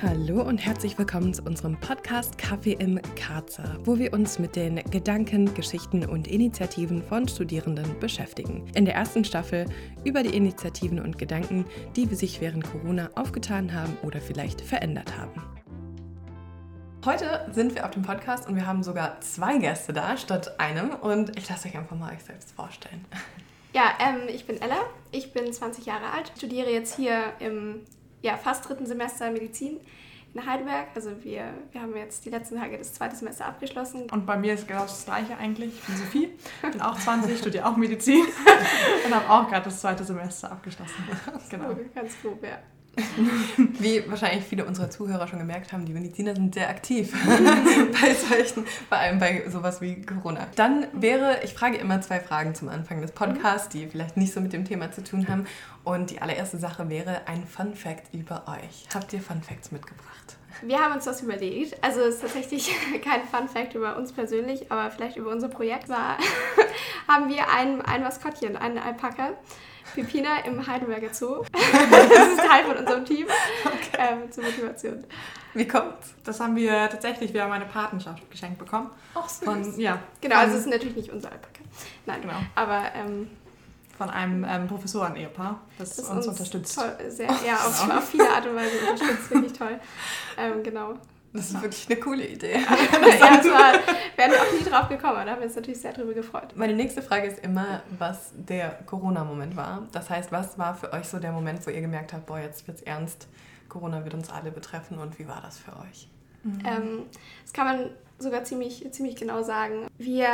Hallo und herzlich willkommen zu unserem Podcast Kaffee im Karzer, wo wir uns mit den Gedanken, Geschichten und Initiativen von Studierenden beschäftigen. In der ersten Staffel über die Initiativen und Gedanken, die sich während Corona aufgetan haben oder vielleicht verändert haben. Heute sind wir auf dem Podcast und wir haben sogar zwei Gäste da statt einem und ich lasse euch einfach mal euch selbst vorstellen. Ja, ähm, ich bin Ella, ich bin 20 Jahre alt, studiere jetzt hier im ja, fast dritten Semester Medizin in Heidelberg. Also wir, wir haben jetzt die letzten Tage das zweite Semester abgeschlossen. Und bei mir ist genau das Gleiche eigentlich. Ich bin Sophie, bin auch 20, studiere auch Medizin und habe auch gerade das zweite Semester abgeschlossen. Genau. Ganz grob, ja. Wie wahrscheinlich viele unserer Zuhörer schon gemerkt haben, die Mediziner sind sehr aktiv bei solchen, vor allem bei sowas wie Corona. Dann wäre, ich frage immer zwei Fragen zum Anfang des Podcasts, die vielleicht nicht so mit dem Thema zu tun haben. Und die allererste Sache wäre ein Fun Fact über euch. Habt ihr Fun Facts mitgebracht? Wir haben uns das überlegt. Also es ist tatsächlich kein Fun Fact über uns persönlich, aber vielleicht über unser Projekt war, haben wir ein, ein Maskottchen, einen Alpaka. Pipina im Heidelberger Zoo. das ist Teil von unserem Team okay. ähm, zur Motivation. Wie kommt's? Das haben wir tatsächlich, wir haben eine Patenschaft geschenkt bekommen. Ach, süß. Von, ja. Genau, also es ist natürlich nicht unser Alpaka. Nein, genau. aber ähm, von einem ähm, Professoren-Ehepaar, das, das uns, uns, unterstützt. Toll, sehr, ja, auf, auf, viele Art und Weise unterstützt, wirklich toll. Ähm, genau. Das ist wirklich eine coole Idee. ja, das war, wären wir auch nie drauf gekommen, da haben wir uns natürlich sehr drüber gefreut. Meine nächste Frage ist immer, was der Corona-Moment war. Das heißt, was war für euch so der Moment, wo ihr gemerkt habt, boah, jetzt wird's ernst, Corona wird uns alle betreffen und wie war das für euch? Mhm. Ähm, das kann man sogar ziemlich, ziemlich genau sagen. Wir,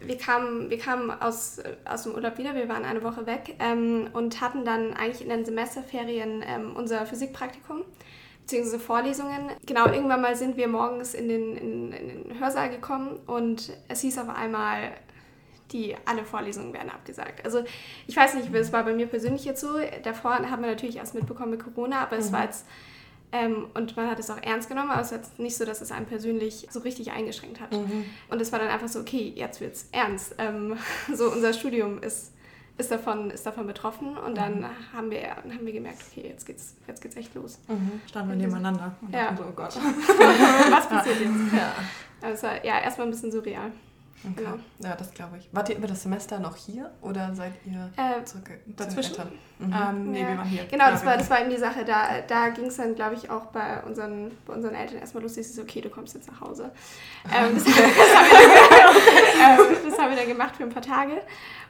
wir kamen, wir kamen aus, aus dem Urlaub wieder, wir waren eine Woche weg ähm, und hatten dann eigentlich in den Semesterferien ähm, unser Physikpraktikum beziehungsweise Vorlesungen. Genau, irgendwann mal sind wir morgens in den, in, in den Hörsaal gekommen und es hieß auf einmal, die alle Vorlesungen werden abgesagt. Also ich weiß nicht, es war bei mir persönlich jetzt so. Davor haben wir natürlich erst mitbekommen mit Corona, aber mhm. es war jetzt ähm, und man hat es auch ernst genommen, aber es ist jetzt nicht so, dass es einen persönlich so richtig eingeschränkt hat. Mhm. Und es war dann einfach so, okay, jetzt wird es ernst. Ähm, so unser Studium ist, ist, davon, ist davon betroffen und dann mhm. haben, wir, haben wir gemerkt, okay, jetzt geht's, jetzt geht's echt los. Mhm. Standen wir nebeneinander und ja. dachten so, oh Gott. Was passiert jetzt? Ja. Also, ja, erstmal ein bisschen surreal. Okay. Genau. Ja, das glaube ich. Wart ihr über das Semester noch hier oder seid ihr äh, zurück dazwischen? Mhm. Ähm, nee, ja. wir waren hier. Genau, das war, das war eben die Sache. Da, da ging es dann, glaube ich, auch bei unseren, bei unseren Eltern erstmal lustig. Es ist okay, du kommst jetzt nach Hause. Ähm, das, das, haben dann, ähm, das, haben wir dann gemacht für ein paar Tage.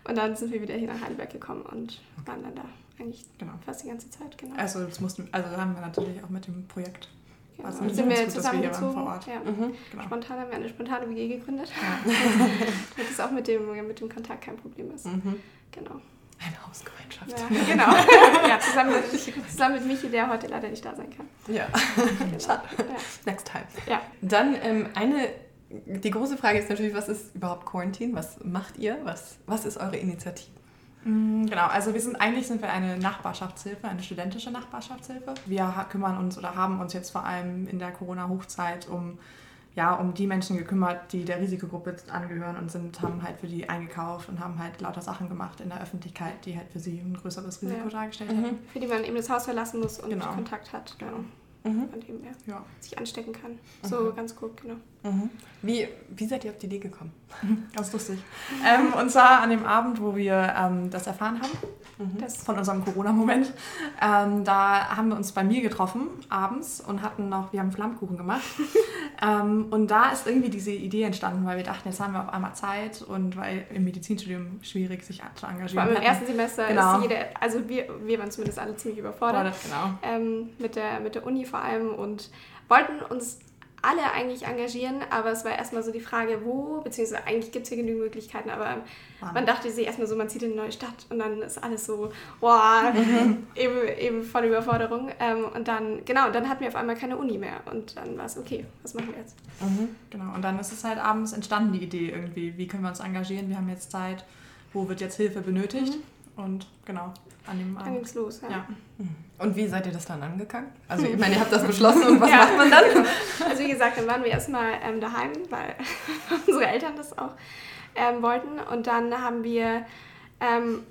Und dann sind wir wieder hier nach Heidelberg gekommen und waren dann da eigentlich genau. fast die ganze Zeit. Genau. Also, das mussten, also haben wir natürlich auch mit dem Projekt Genau. Also sind wir zusammengezogen. Ja. Mhm. Genau. Spontan haben wir eine spontane WG gegründet. Ja. Damit es auch mit dem, mit dem Kontakt kein Problem ist. Mhm. Genau. Eine Hausgemeinschaft. Ja, genau. ja, zusammen, mit, zusammen mit Michi, der heute leider nicht da sein kann. Ja. Genau. Schade. Ja. Next time. Ja. Dann ähm, eine, die große Frage ist natürlich, was ist überhaupt Quarantine? Was macht ihr? Was, was ist eure Initiative? Mm, genau, also wir sind eigentlich sind wir eine Nachbarschaftshilfe, eine studentische Nachbarschaftshilfe. Wir kümmern uns oder haben uns jetzt vor allem in der Corona-Hochzeit um ja, um die Menschen gekümmert, die der Risikogruppe angehören und sind, haben halt für die eingekauft und haben halt lauter Sachen gemacht in der Öffentlichkeit, die halt für sie ein größeres Risiko ja. dargestellt mhm. haben. Für die man eben das Haus verlassen muss und genau. Kontakt hat. Genau. Mhm. Von dem her ja. sich anstecken kann. So mhm. ganz gut, genau. Mhm. Wie, wie seid ihr auf die Idee gekommen? Ganz lustig. ähm, und zwar an dem Abend, wo wir ähm, das erfahren haben, mhm. das von unserem Corona-Moment. Ähm, da haben wir uns bei mir getroffen, abends, und hatten noch, wir haben Flammkuchen gemacht. Ähm, und da ist irgendwie diese Idee entstanden, weil wir dachten, jetzt haben wir auf einmal Zeit und weil im Medizinstudium schwierig sich zu engagieren. Allem im ersten Semester genau. ist jeder, also wir, wir waren zumindest alle ziemlich überfordert. Genau. Ähm, mit, der, mit der Uni vor allem und wollten uns alle eigentlich engagieren, aber es war erstmal so die Frage, wo, beziehungsweise eigentlich gibt es hier genügend Möglichkeiten, aber Mann. man dachte sich erstmal so, man zieht in eine neue Stadt und dann ist alles so, boah, eben, eben voll Überforderung. Ähm, und dann, genau, dann hatten wir auf einmal keine Uni mehr und dann war es, okay, was machen wir jetzt? Mhm. Genau, und dann ist es halt abends entstanden, die Idee irgendwie, wie können wir uns engagieren, wir haben jetzt Zeit, wo wird jetzt Hilfe benötigt mhm. und genau, an dem Abend. Dann ging's los, ja. ja. Und wie seid ihr das dann angegangen? Also ich meine, ihr habt das beschlossen und was ja. macht man dann? Also wie gesagt, dann waren wir erstmal ähm, daheim, weil unsere Eltern das auch ähm, wollten. Und dann haben wir ähm,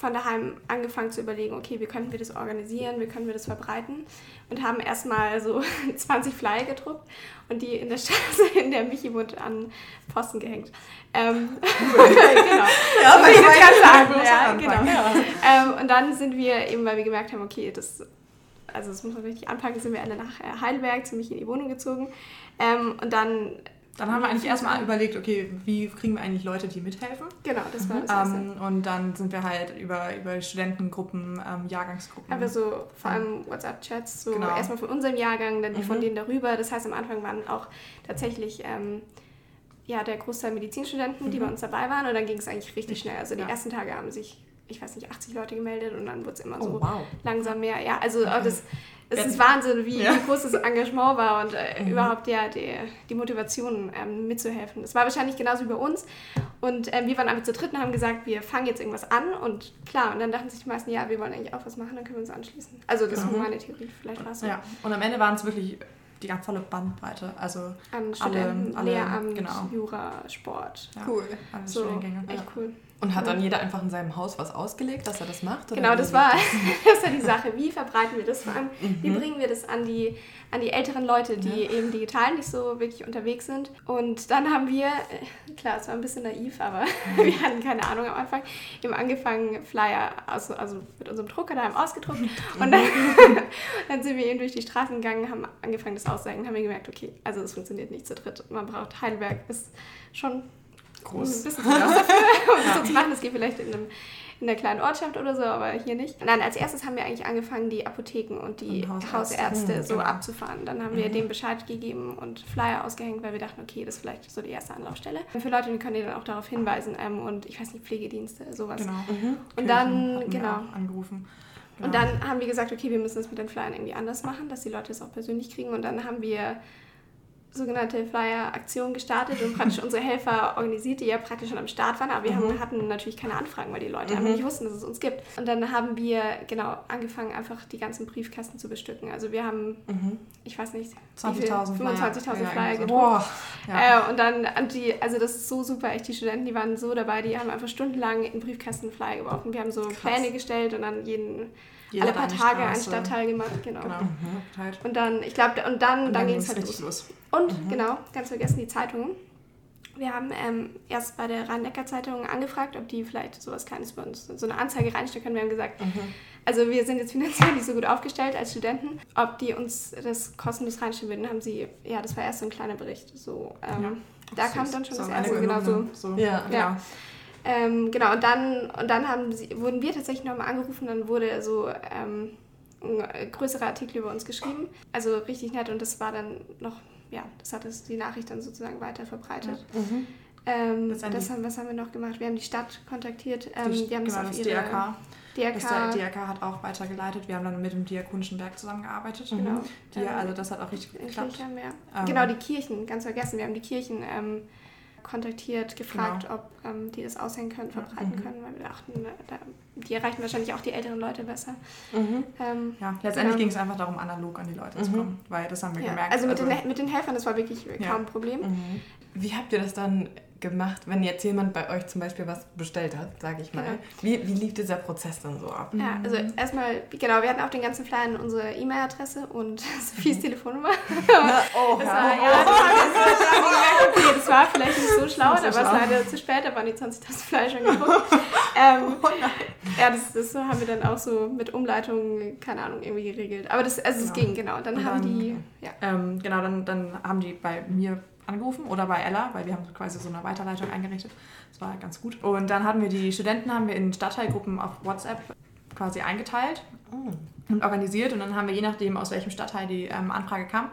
von daheim angefangen zu überlegen, okay, wie könnten wir das organisieren, wie können wir das verbreiten und haben erstmal so 20 Flyer gedruckt und die in der Straße, in der Michi wohnt, an Posten gehängt. Ähm, genau. Ja, ganz an, ja, genau. Ja. Ähm, und dann sind wir eben, weil wir gemerkt haben, okay, das, also das muss man richtig anpacken, sind wir alle nach äh, Heidelberg zu Michi in die Wohnung gezogen. Ähm, und dann dann haben wir eigentlich erstmal überlegt, okay, wie kriegen wir eigentlich Leute, die mithelfen? Genau, das war das Erste. Ähm, und dann sind wir halt über, über Studentengruppen, ähm, Jahrgangsgruppen. Aber so vor allem WhatsApp-Chats, so genau. erstmal von unserem Jahrgang, dann die mhm. von denen darüber. Das heißt, am Anfang waren auch tatsächlich ähm, ja, der Großteil Medizinstudenten, mhm. die bei uns dabei waren. Und dann ging es eigentlich richtig schnell. Also die ja. ersten Tage haben sich, ich weiß nicht, 80 Leute gemeldet und dann wurde es immer oh, so wow. langsam mehr. Ja, also okay. das es ist Wahnsinn, wie, ja. groß das Engagement war und äh, mhm. überhaupt ja, die, die Motivation ähm, mitzuhelfen. Das war wahrscheinlich genauso wie bei uns. Und ähm, wir waren einfach zu dritt und haben gesagt, wir fangen jetzt irgendwas an. Und klar, und dann dachten sich die meisten, ja, wir wollen eigentlich auch was machen, dann können wir uns anschließen. Also das mhm. war meine Theorie, vielleicht war es so. Ja, und am Ende waren es wirklich die ganz volle Bandbreite. Also An alle, alle Lehramt, genau. Jura, Sport. Ja, cool. Alle so, Studiengänge. Echt cool. Und hat dann jeder einfach in seinem Haus was ausgelegt, dass er das macht? genau, das war, das war die Sache. Wie verbreiten wir das vor allem? Mhm. Wie bringen wir das an die, an die älteren Leute, die ja. eben digital nicht so wirklich unterwegs sind? Und dann haben wir, äh, klar, es war ein bisschen naiv, aber mhm. wir hatten keine Ahnung am Anfang, eben angefangen, Flyer aus, also mit unserem Drucker daheim ausgedruckt. Und dann, dann sind wir eben durch die Straßen gegangen, haben angefangen, das auszusagen, haben wir gemerkt, okay, also es funktioniert nicht zu dritt. Man braucht, Heidelberg ist schon groß. Ein bisschen zu groß dafür, um das so zu machen. Das geht vielleicht in, einem, in einer kleinen Ortschaft oder so, aber hier nicht. Nein, als erstes haben wir eigentlich angefangen, die Apotheken und die und Hausärzte mhm, so genau. abzufahren. Dann haben wir mhm. dem Bescheid gegeben und Flyer ausgehängt, weil wir dachten, okay, das ist vielleicht so die erste Anlaufstelle. Für Leute, die können die dann auch darauf hinweisen ähm, und ich weiß nicht, Pflegedienste, sowas. Genau. Mhm. Und dann, genau. Angerufen. Genau. Und dann haben wir gesagt, okay, wir müssen das mit den Flyern irgendwie anders machen, dass die Leute es auch persönlich kriegen. Und dann haben wir sogenannte Flyer-Aktion gestartet und praktisch unsere Helfer organisiert, die ja praktisch schon am Start waren, aber wir mhm. haben, hatten natürlich keine Anfragen, weil die Leute mhm. einfach nicht wussten, dass es uns gibt. Und dann haben wir genau angefangen, einfach die ganzen Briefkästen zu bestücken. Also wir haben, mhm. ich weiß nicht, 20.000 25.000 Flyer, Flyer gedruckt. Boah, ja. äh, und dann, und die, also das ist so super, echt, die Studenten, die waren so dabei, die haben einfach stundenlang in Briefkästen Flyer geworfen. Wir haben so Krass. Pläne gestellt und dann jeden jeder alle paar Tage einen Stadtteil gemacht, genau. genau. Mhm. Und dann, ich glaube, und dann, und dann, dann ging es halt los. los. Und, mhm. genau, ganz vergessen, die Zeitungen. Wir haben ähm, erst bei der Rhein-Neckar-Zeitung angefragt, ob die vielleicht sowas Kleines bei uns, so eine Anzeige reinstellen können. Wir haben gesagt, mhm. also wir sind jetzt finanziell nicht so gut aufgestellt als Studenten, ob die uns das kostenlos reinstellen würden. Haben sie, ja, das war erst so ein kleiner Bericht. So, ähm, ja. Da kam dann schon so das erste, genau so. so. Ja, ja. ja. Ähm, genau, und dann, und dann haben sie, wurden wir tatsächlich nochmal angerufen, dann wurde so ähm, ein größerer Artikel über uns geschrieben. Also richtig nett und das war dann noch, ja, das hat es die Nachricht dann sozusagen weiter verbreitet. Mhm. Ähm, das haben, was haben wir noch gemacht? Wir haben die Stadt kontaktiert. Ähm, die, die haben genau, das, das DRK. DRK. Das DRK hat auch weitergeleitet. Wir haben dann mit dem Diakonischen Werk zusammengearbeitet. Genau. Die, also das hat auch richtig geklappt. Ähm, genau, die Kirchen, ganz vergessen. Wir haben die Kirchen ähm, kontaktiert, gefragt, genau. ob ähm, die das aushängen können, verbreiten mhm. können, weil wir dachten, äh, da, die erreichen wahrscheinlich auch die älteren Leute besser. Mhm. Ähm, ja, letztendlich genau. ging es einfach darum, analog an die Leute mhm. zu kommen, weil das haben wir ja. gemerkt. Also mit, also, den, mit den Helfern, das war wirklich ja. kaum ein Problem. Mhm. Wie habt ihr das dann gemacht, wenn jetzt jemand bei euch zum Beispiel was bestellt hat, sage ich mal. Genau. Wie, wie lief dieser Prozess dann so ab? Ja, also erstmal, genau, wir hatten auf den ganzen Flyern unsere E-Mail-Adresse und Sophies mhm. Telefonnummer. Na, oh, das, war, ja, das, war, okay, das war vielleicht nicht so schlau, aber es war leider zu spät, da waren die 20.000 Flyer schon gedruckt. ähm, oh ja, das, das haben wir dann auch so mit Umleitung, keine Ahnung, irgendwie geregelt. Aber das, also es genau. ging, genau. Dann, dann haben die, ja. Ähm, genau, dann, dann haben die bei mir angerufen oder bei Ella, weil wir haben quasi so eine Weiterleitung eingerichtet. Das war ganz gut. Und dann hatten wir die Studenten haben wir in Stadtteilgruppen auf WhatsApp quasi eingeteilt oh. und organisiert und dann haben wir je nachdem aus welchem Stadtteil die ähm, Anfrage kam,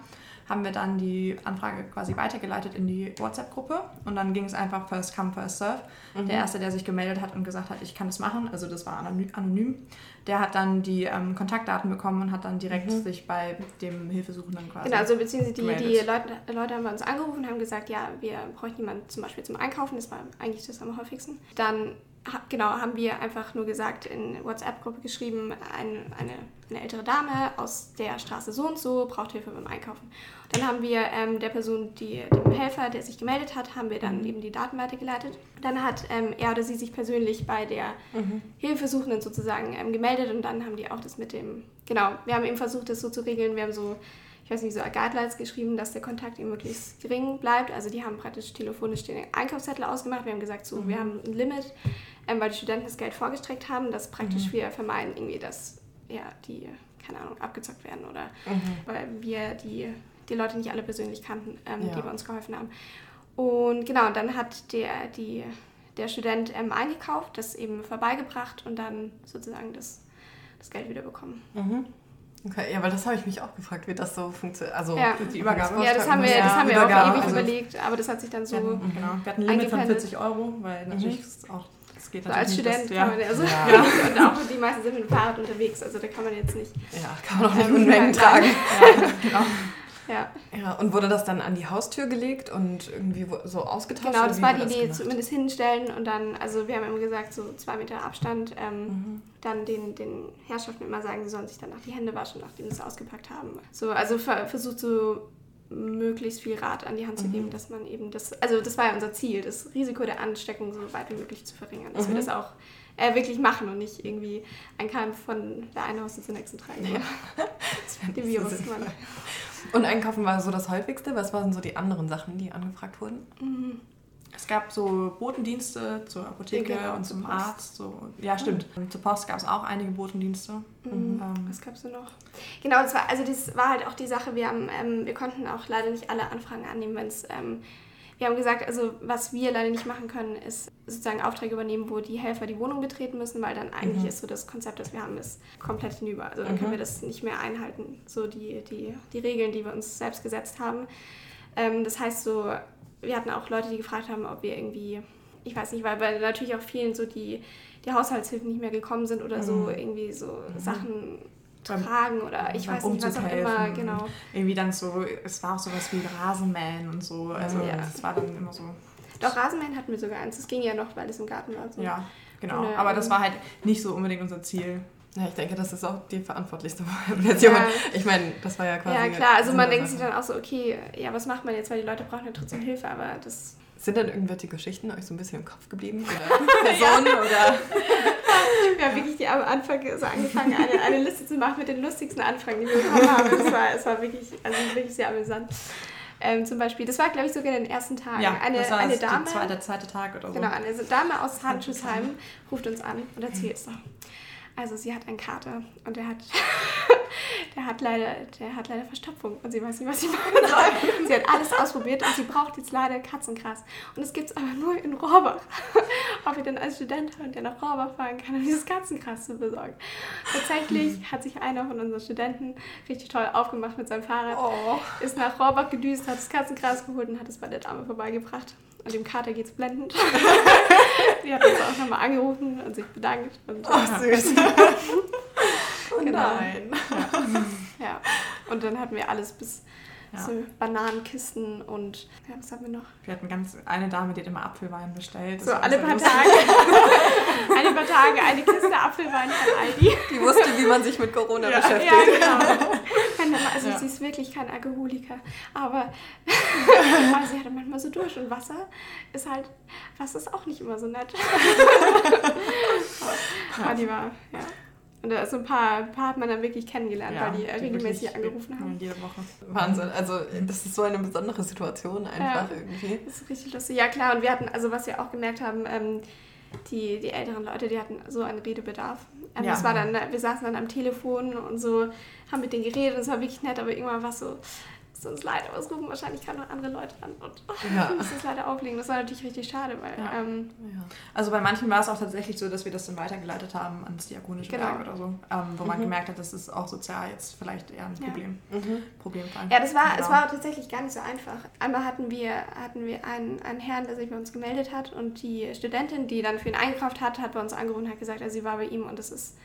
haben wir dann die Anfrage quasi weitergeleitet in die WhatsApp-Gruppe und dann ging es einfach first come, first serve. Mhm. Der Erste, der sich gemeldet hat und gesagt hat, ich kann das machen, also das war anonym, der hat dann die ähm, Kontaktdaten bekommen und hat dann direkt mhm. sich bei dem Hilfesuchenden quasi Genau, also beziehungsweise die, die Leute, Leute haben bei uns angerufen und haben gesagt, ja, wir bräuchten jemanden zum Beispiel zum Einkaufen, das war eigentlich das am häufigsten. Dann genau, haben wir einfach nur gesagt, in WhatsApp-Gruppe geschrieben, ein, eine, eine ältere Dame aus der Straße so und so braucht Hilfe beim Einkaufen. Dann haben wir ähm, der Person, die, dem Helfer, der sich gemeldet hat, haben wir dann mhm. eben die Daten weitergeleitet. Dann hat ähm, er oder sie sich persönlich bei der mhm. Hilfesuchenden sozusagen ähm, gemeldet und dann haben die auch das mit dem, genau, wir haben eben versucht, das so zu regeln. Wir haben so ich weiß nicht, so Guidelines geschrieben, dass der Kontakt eben möglichst gering bleibt. Also die haben praktisch telefonisch den Einkaufszettel ausgemacht. Wir haben gesagt, so, mhm. wir haben ein Limit, ähm, weil die Studenten das Geld vorgestreckt haben, dass praktisch mhm. wir vermeiden irgendwie, dass ja, die, keine Ahnung, abgezockt werden oder mhm. weil wir die, die Leute nicht alle persönlich kannten, ähm, ja. die bei uns geholfen haben. Und genau, dann hat der, die, der Student ähm, eingekauft, das eben vorbeigebracht und dann sozusagen das, das Geld wieder bekommen. Mhm. Okay, ja, weil das habe ich mich auch gefragt, wie das so funktioniert. Also ja. die Übergabe. Ja, das haben wir, das haben wir auch ewig also überlegt, aber das hat sich dann so. Wir hatten, genau. wir hatten ein Limit von 40 Euro, weil mhm. natürlich ist auch das geht so als Student das, kann man ja, also ja. ja. und auch die meisten sind mit dem Fahrrad unterwegs, also da kann man jetzt nicht. Ja, kann man auch nicht Unmengen tragen. Ja, genau. Ja. ja. Und wurde das dann an die Haustür gelegt und irgendwie so ausgetauscht? Genau, das war die Idee, zumindest hinstellen und dann, also wir haben immer gesagt, so zwei Meter Abstand, ähm, mhm. dann den, den Herrschaften immer sagen, sie sollen sich dann auch die Hände waschen, nachdem sie es ausgepackt haben. So, also versucht so möglichst viel Rat an die Hand zu geben, mhm. dass man eben das, also das war ja unser Ziel, das Risiko der Ansteckung so weit wie möglich zu verringern, dass mhm. wir das auch äh, wirklich machen und nicht irgendwie ein Keim von der einen Haus zum nächsten tragen. Ja. das den Virus. Und Einkaufen war so das häufigste. Was waren so die anderen Sachen, die angefragt wurden? Mhm. Es gab so Botendienste zur Apotheke genau, und zum Arzt. So. Ja, stimmt. Mhm. Zur Post gab es auch einige Botendienste. Mhm. Ähm, Was gab es denn noch? Genau, das war, also das war halt auch die Sache, wir, haben, ähm, wir konnten auch leider nicht alle Anfragen annehmen, wenn es ähm, wir haben gesagt, also was wir leider nicht machen können, ist sozusagen Aufträge übernehmen, wo die Helfer die Wohnung betreten müssen, weil dann eigentlich mhm. ist so das Konzept, das wir haben, ist komplett hinüber. Also dann mhm. können wir das nicht mehr einhalten, so die, die, die Regeln, die wir uns selbst gesetzt haben. Ähm, das heißt so, wir hatten auch Leute, die gefragt haben, ob wir irgendwie, ich weiß nicht, weil bei natürlich auch vielen so die, die Haushaltshilfen nicht mehr gekommen sind oder so mhm. irgendwie so mhm. Sachen tragen oder ich weiß nicht, was auch immer, genau. Irgendwie dann so, es war auch sowas wie Rasenmähen und so, also ja. das war dann immer so. Doch, Rasenmähen hatten wir sogar eins, das ging ja noch, weil es im Garten war. So. Ja, genau, eine, aber das war halt nicht so unbedingt unser Ziel. Ja, ich denke, das ist auch die verantwortlichste Version. Ja. Ich meine, das war ja quasi. Ja, klar, also man denkt sich dann auch so, okay, ja, was macht man jetzt, weil die Leute brauchen ja trotzdem Hilfe, aber das. Sind dann irgendwelche Geschichten euch so ein bisschen im Kopf geblieben? Oder Personen oder. Wir haben wirklich die, am Anfang so angefangen, eine, eine Liste zu machen mit den lustigsten Anfragen, die wir bekommen haben. Es war, es war wirklich, also wirklich sehr amüsant. Ähm, zum Beispiel, das war, glaube ich, sogar in den ersten Tagen. Ja, eine, das war eine Dame, der zweite, zweite Tag oder so. Genau, eine Dame aus Handschuhsheim ruft uns an und erzählt es doch. Also sie hat einen Kater und der hat, der hat leider, der hat leider Verstopfung und sie weiß nicht, was sie machen soll. sie hat alles ausprobiert und sie braucht jetzt leider Katzengras. Und es gibt es aber nur in Rohrbach. Ob wir denn als Student haben, der nach Rohrbach fahren kann, um dieses Katzengras zu besorgen. Tatsächlich hat sich einer von unseren Studenten richtig toll aufgemacht mit seinem Fahrrad, oh. ist nach Rohrbach gedüst, hat das Katzengras geholt und hat es bei der Dame vorbeigebracht. Und dem Kater geht's blendend. Die hat uns auch nochmal angerufen und sich bedankt. Und, oh, süß. oh genau. nein. Ja. ja. Und dann hatten wir alles bis ja. So Bananenkisten und ja, was haben wir noch? Wir hatten ganz eine Dame, die hat immer Apfelwein bestellt. Das so alle paar Tage. alle paar Tage eine Kiste Apfelwein von Aldi. Die wusste, wie man sich mit Corona ja. beschäftigt. Ja, genau. Also ja. sie ist wirklich kein Alkoholiker. Aber, aber sie hatte manchmal so durch und Wasser ist halt, Wasser ist auch nicht immer so nett. aber die war, ja. Und da ist so ein paar, ein paar hat man dann wirklich kennengelernt, ja, weil die, die regelmäßig angerufen haben. Jede Woche. Wahnsinn. Also das ist so eine besondere Situation einfach ja, irgendwie. Das ist richtig lustig. Ja klar, und wir hatten, also was wir auch gemerkt haben, ähm, die, die älteren Leute, die hatten so einen Redebedarf. Ähm, ja. das war dann, wir saßen dann am Telefon und so, haben mit denen geredet und es war wirklich nett, aber irgendwann war es so, es tut uns leid, aber es rufen wahrscheinlich gerade noch andere Leute an und ja. müssen es leider auflegen. Das war natürlich richtig schade, weil. Ja. Ähm, ja. Also bei manchen war es auch tatsächlich so, dass wir das dann weitergeleitet haben ans Diakonische genau. Werk oder so, ähm, wo mhm. man gemerkt hat, das ist auch sozial jetzt vielleicht eher ein Problem. Mhm. Problemfall. Ja, das war, genau. es war tatsächlich gar nicht so einfach. Einmal hatten wir, hatten wir einen, einen Herrn, der sich bei uns gemeldet hat und die Studentin, die dann für ihn eingekauft hat, hat bei uns angerufen und hat gesagt, also sie war bei ihm und das ist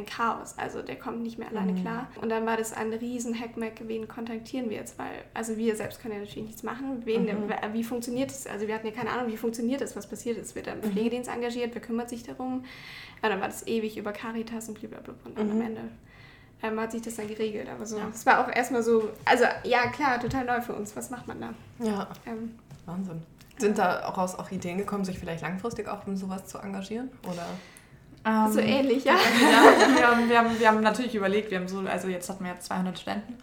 ein Chaos. Also der kommt nicht mehr alleine mhm. klar. Und dann war das ein riesen Hackmack, wen kontaktieren wir jetzt? Weil, also wir selbst können ja natürlich nichts machen. Wen, mhm. Wie funktioniert es? Also wir hatten ja keine Ahnung, wie funktioniert es, was passiert ist. Wird ein mhm. Pflegedienst engagiert, wer kümmert sich darum? Ja, dann war das ewig über Caritas und blablabla. Und dann am mhm. Ende ähm, hat sich das dann geregelt. Aber so, es ja. war auch erstmal so, also ja klar, total neu für uns. Was macht man da? Ja. Ähm, Wahnsinn. Sind daraus auch Ideen gekommen, sich vielleicht langfristig auch in sowas zu engagieren? Oder? Ähm, so ähnlich, ja. ja wir, haben, wir, haben, wir haben natürlich überlegt, wir haben so, also jetzt hatten wir jetzt 200 Studenten,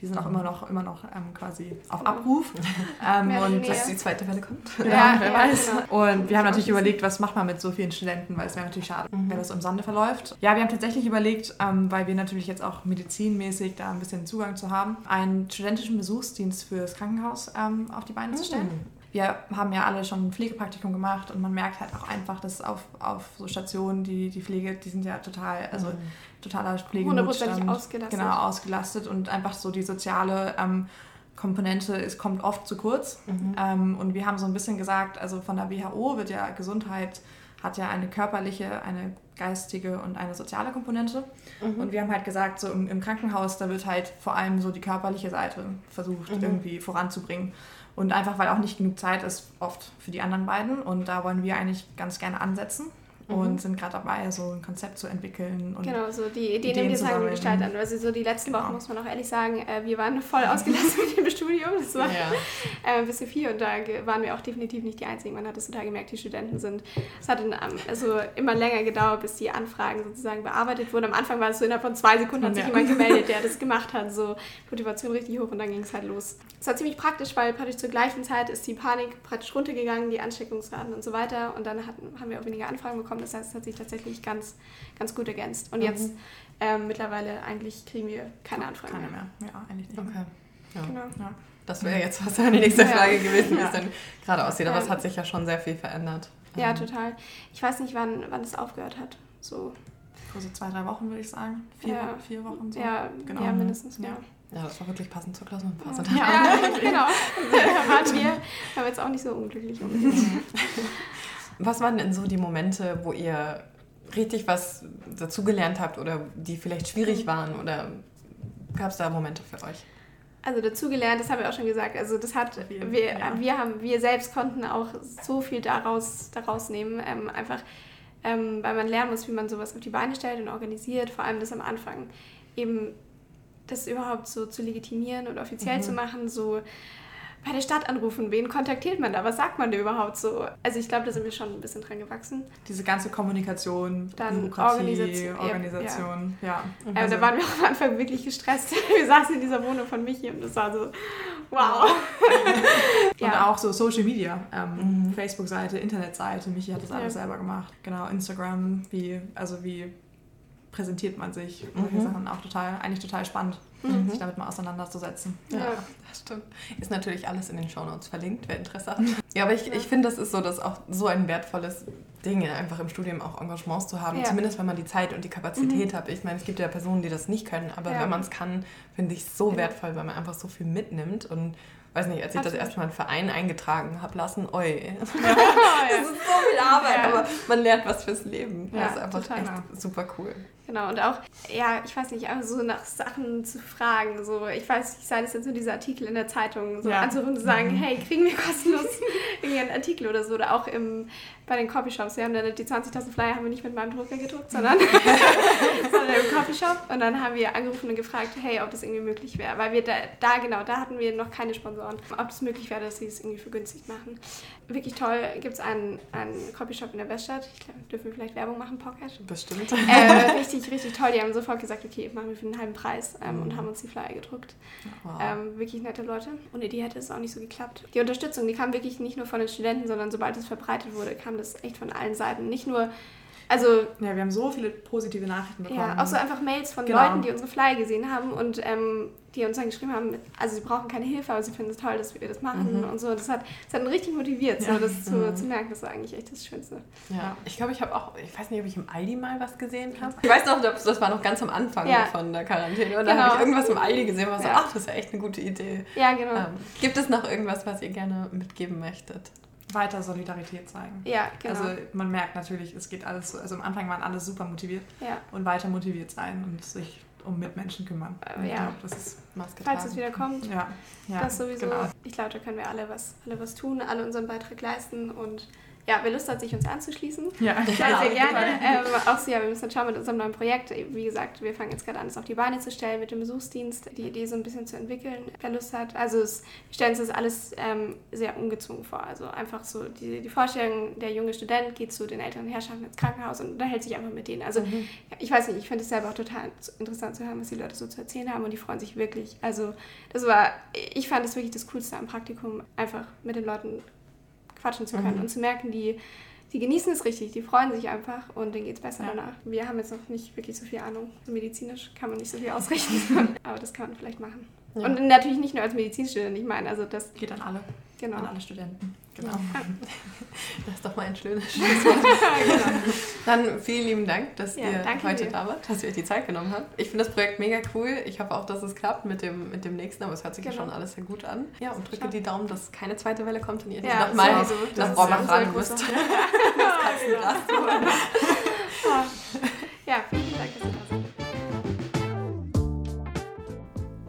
die sind auch immer noch, immer noch ähm, quasi auf Abruf. Ähm, und dass die zweite Welle kommt. Ja, ja wer ja, weiß. Genau. Und wir haben natürlich überlegt, was macht man mit so vielen Studenten, weil es wäre natürlich schade, mhm. wenn das im Sande verläuft. Ja, wir haben tatsächlich überlegt, ähm, weil wir natürlich jetzt auch medizinmäßig da ein bisschen Zugang zu haben, einen studentischen Besuchsdienst fürs Krankenhaus ähm, auf die Beine mhm. zu stellen wir haben ja alle schon ein Pflegepraktikum gemacht und man merkt halt auch einfach, dass auf, auf so Stationen, die, die Pflege, die sind ja total, also mhm. totaler Pflegenotstand. ausgelastet. Genau, ausgelastet und einfach so die soziale ähm, Komponente ist, kommt oft zu kurz. Mhm. Ähm, und wir haben so ein bisschen gesagt, also von der WHO wird ja Gesundheit hat ja eine körperliche, eine geistige und eine soziale Komponente. Mhm. Und wir haben halt gesagt, so im, im, Krankenhaus, da wird halt vor allem so die körperliche Seite versucht mhm. irgendwie voranzubringen. Und einfach, weil auch nicht genug Zeit ist, oft für die anderen beiden. Und da wollen wir eigentlich ganz gerne ansetzen mhm. und sind gerade dabei, so ein Konzept zu entwickeln. Und genau, so die Ideen, Ideen im Design gestalten. Also so die letzten genau. Wochen, muss man auch ehrlich sagen, äh, wir waren voll ausgelastet mit dem Studium. Das war ja. äh, ein bisschen viel und da waren wir auch definitiv nicht die Einzigen. Man hat es total gemerkt, die Studenten sind. Es hat dann, also immer länger gedauert, bis die Anfragen sozusagen bearbeitet wurden. Am Anfang war es so innerhalb von zwei Sekunden hat sich jemand gemeldet, der das gemacht hat. So Motivation richtig hoch und dann ging es halt los. Es war ziemlich praktisch, weil praktisch zur gleichen Zeit ist die Panik praktisch runtergegangen, die Ansteckungsraten und so weiter. Und dann hatten, haben wir auch weniger Anfragen bekommen. Das heißt, es hat sich tatsächlich ganz, ganz gut ergänzt. Und mhm. jetzt ähm, mittlerweile eigentlich kriegen wir keine Anfragen keine mehr. mehr. Ja, eigentlich nicht. Okay. Ja. Genau. Ja. Das wäre jetzt fast die nächste Frage gewesen, wie es denn gerade aussieht. Aber es hat sich ja schon sehr viel verändert. Ja, ähm. total. Ich weiß nicht, wann, wann es aufgehört hat. So. Vor so zwei, drei Wochen würde ich sagen. Vier, ja. vier Wochen so. Ja, genau. ja mindestens. Ja. Ja, das war wirklich passend zur Klausurenphase. Ja, ja genau. Da waren wir aber jetzt auch nicht so unglücklich Was waren denn so die Momente, wo ihr richtig was dazugelernt habt oder die vielleicht schwierig waren oder gab es da Momente für euch? Also dazugelernt, das haben wir auch schon gesagt. Also das hat wir, ja. wir haben wir selbst konnten auch so viel daraus daraus nehmen, ähm, einfach ähm, weil man lernen muss, wie man sowas auf die Beine stellt und organisiert. Vor allem das am Anfang eben das überhaupt so zu legitimieren und offiziell mhm. zu machen, so bei der Stadt anrufen, wen kontaktiert man da, was sagt man da überhaupt so? Also ich glaube, da sind wir schon ein bisschen dran gewachsen. Diese ganze Kommunikation, Dann Bürokratie, Organisation, Organisation ja. ja. ja. Also, da waren wir am Anfang wirklich gestresst. Wir saßen in dieser Wohnung von Michi und das war so, wow. und ja. auch so Social Media, ähm, mhm. Facebook-Seite, Internetseite, Michi hat das alles selber gemacht. Genau, Instagram, wie, also wie präsentiert man sich. Solche mhm. Sachen auch total, eigentlich total spannend, mhm. sich damit mal auseinanderzusetzen. Ja, ja, das stimmt. Ist natürlich alles in den Shownotes verlinkt, wer Interesse hat. Ja, aber ich, ich finde, das ist so, dass auch so ein wertvolles Ding, einfach im Studium auch Engagements zu haben, ja. zumindest wenn man die Zeit und die Kapazität mhm. hat. Ich meine, es gibt ja Personen, die das nicht können, aber ja. wenn man es kann, finde ich es so wertvoll, weil man einfach so viel mitnimmt und weiß nicht, als ich Absolut. das erste Mal einen Verein eingetragen habe lassen, oi. das ist so viel Arbeit, ja. aber man lernt was fürs Leben. Ja, das ist einfach echt genau. super cool. Genau, und auch, ja, ich weiß nicht, einfach so nach Sachen zu fragen. So, ich weiß, ich sei das jetzt nur diese Artikel in der Zeitung, so ja. anzurufen und zu sagen, mhm. hey, kriegen wir kostenlos irgendwie einen Artikel oder so. Oder auch im, bei den Copyshops. Wir haben dann die 20.000 Flyer haben wir nicht mit meinem Drucker gedruckt, sondern, sondern im Copyshop. Und dann haben wir angerufen und gefragt, hey, ob das irgendwie möglich wäre. Weil wir da, da, genau, da hatten wir noch keine Sponsoren. Ob das möglich wäre, dass sie es irgendwie vergünstigt machen. Wirklich toll, gibt es einen, einen Copyshop in der Weststadt. Ich glaube, dürfen wir vielleicht Werbung machen, Pocket? Bestimmt. Äh, richtig, richtig toll. Die haben sofort gesagt, okay, machen wir für einen halben Preis ähm, und haben uns die Flyer gedruckt. Wow. Ähm, wirklich nette Leute. Ohne die hätte es auch nicht so geklappt. Die Unterstützung, die kam wirklich nicht nur von den Studenten, sondern sobald es verbreitet wurde, kam das echt von allen Seiten. Nicht nur also, ja, wir haben so viele positive Nachrichten bekommen. Ja, auch so einfach Mails von genau. Leuten, die unsere Flyer gesehen haben und ähm, die uns dann geschrieben haben, also sie brauchen keine Hilfe, aber sie finden es toll, dass wir das machen mhm. und so. Das hat, das hat ihn richtig motiviert, ja. so, das zu, mhm. zu merken. Das ist eigentlich echt das Schönste. Ja, ich glaube, ich habe auch, ich weiß nicht, ob ich im Aldi mal was gesehen habe. Ich weiß noch, das war noch ganz am Anfang ja. von der Quarantäne. Und genau. da habe ich irgendwas im Aldi gesehen, was ja. so, ach, das ist ja echt eine gute Idee. Ja, genau. Ähm, gibt es noch irgendwas, was ihr gerne mitgeben möchtet? Weiter Solidarität zeigen. Ja, genau. Also man merkt natürlich, es geht alles so, also am Anfang waren alle super motiviert ja. und weiter motiviert sein und sich um Mitmenschen kümmern. Äh, ja. Glaub, das ist Falls es wieder kommt. Ja, ja das sowieso. Genau. Ich glaube, da können wir alle was, alle was tun, alle unseren Beitrag leisten und ja, wer Lust hat, sich uns anzuschließen, ja, sehr, sehr gerne. Ähm, auch so, ja, wir müssen schauen mit unserem neuen Projekt. Wie gesagt, wir fangen jetzt gerade an, es auf die Beine zu stellen mit dem Besuchsdienst, die Idee so ein bisschen zu entwickeln, wer Lust hat. Also es, wir stellen uns das alles ähm, sehr ungezwungen vor. Also einfach so die, die Vorstellung, der junge Student geht zu den älteren Herrschaften ins Krankenhaus und unterhält sich einfach mit denen. Also mhm. ich weiß nicht, ich finde es selber auch total interessant zu hören, was die Leute so zu erzählen haben und die freuen sich wirklich. Also das war, ich fand es wirklich das Coolste am Praktikum, einfach mit den Leuten quatschen zu können mhm. und zu merken, die, die genießen es richtig, die freuen sich einfach und denen geht es besser ja. danach. Wir haben jetzt noch nicht wirklich so viel Ahnung. Medizinisch kann man nicht so viel ausrichten, aber das kann man vielleicht machen. Ja. Und natürlich nicht nur als Medizinstudent, ich meine, also das geht an alle. Genau. An alle Studenten. Genau. Das ist doch mal ein schönes Schlusswort. genau. Dann vielen lieben Dank, dass ja, ihr heute dir. da wart, dass ihr euch die Zeit genommen habt. Ich finde das Projekt mega cool. Ich hoffe auch, dass es klappt mit dem, mit dem nächsten, aber es hört sich genau. ja schon alles sehr gut an. Ja, und drücke die Daumen, dass keine zweite Welle kommt und ihr ja, nochmal so, nach Rohrbach ran müsst. das Katzengras zu holen. Ja,